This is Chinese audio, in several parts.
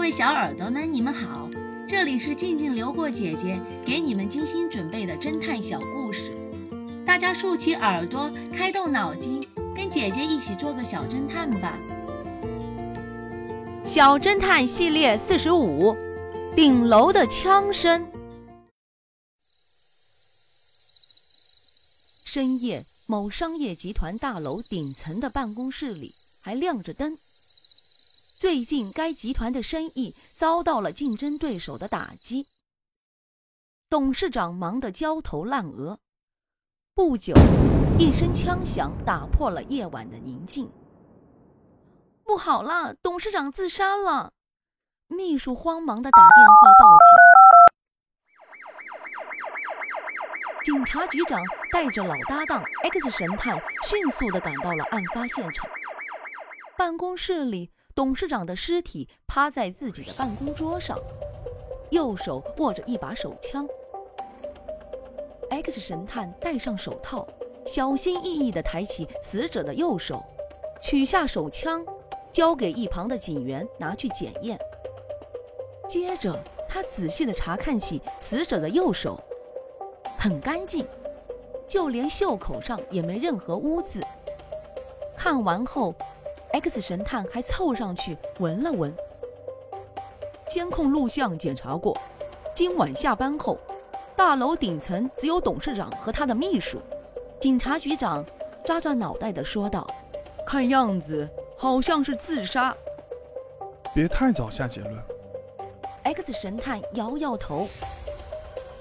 各位小耳朵们，你们好，这里是静静流过姐姐给你们精心准备的侦探小故事，大家竖起耳朵，开动脑筋，跟姐姐一起做个小侦探吧。小侦探系列四十五，顶楼的枪声。深夜，某商业集团大楼顶层的办公室里还亮着灯。最近，该集团的生意遭到了竞争对手的打击，董事长忙得焦头烂额。不久，一声枪响打破了夜晚的宁静。不好了，董事长自杀了！秘书慌忙的打电话报警。警察局长带着老搭档 X 神探迅速的赶到了案发现场，办公室里。董事长的尸体趴在自己的办公桌上，右手握着一把手枪。X 神探戴上手套，小心翼翼地抬起死者的右手，取下手枪，交给一旁的警员拿去检验。接着，他仔细地查看起死者的右手，很干净，就连袖口上也没任何污渍。看完后。X 神探还凑上去闻了闻，监控录像检查过。今晚下班后，大楼顶层只有董事长和他的秘书。警察局长抓抓脑袋的说道：“看样子好像是自杀。”别太早下结论。X 神探摇摇头：“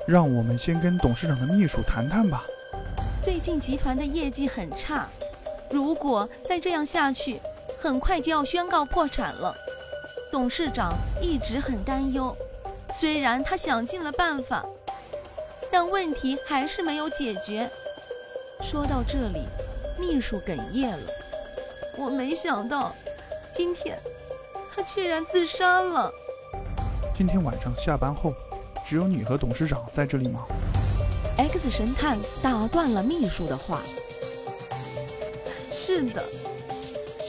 让我们先跟董事长的秘书谈谈吧。最近集团的业绩很差，如果再这样下去……”很快就要宣告破产了，董事长一直很担忧。虽然他想尽了办法，但问题还是没有解决。说到这里，秘书哽咽了。我没想到，今天他居然自杀了。今天晚上下班后，只有你和董事长在这里吗？X 神探打断了秘书的话。是的。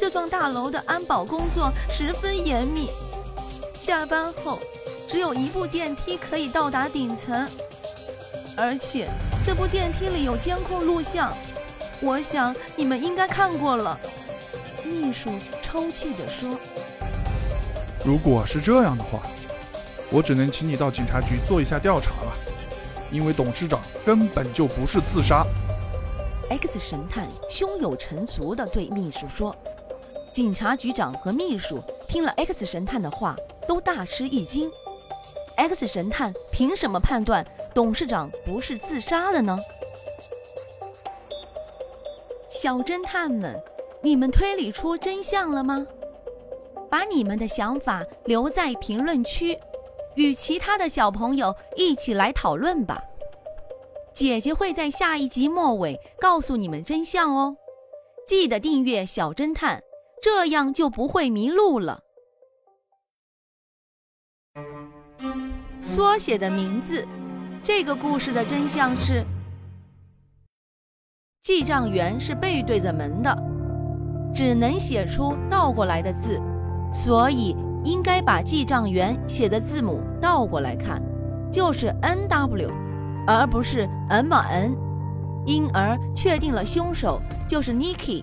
这幢大楼的安保工作十分严密，下班后只有一部电梯可以到达顶层，而且这部电梯里有监控录像，我想你们应该看过了。秘书抽泣地说：“如果是这样的话，我只能请你到警察局做一下调查了，因为董事长根本就不是自杀。”X 神探胸有成竹地对秘书说。警察局长和秘书听了 X 神探的话，都大吃一惊。X 神探凭什么判断董事长不是自杀的呢？小侦探们，你们推理出真相了吗？把你们的想法留在评论区，与其他的小朋友一起来讨论吧。姐姐会在下一集末尾告诉你们真相哦。记得订阅小侦探。这样就不会迷路了。缩写的名字，这个故事的真相是：记账员是背对着门的，只能写出倒过来的字，所以应该把记账员写的字母倒过来看，就是 N W，而不是 M N，因而确定了凶手就是 Niki。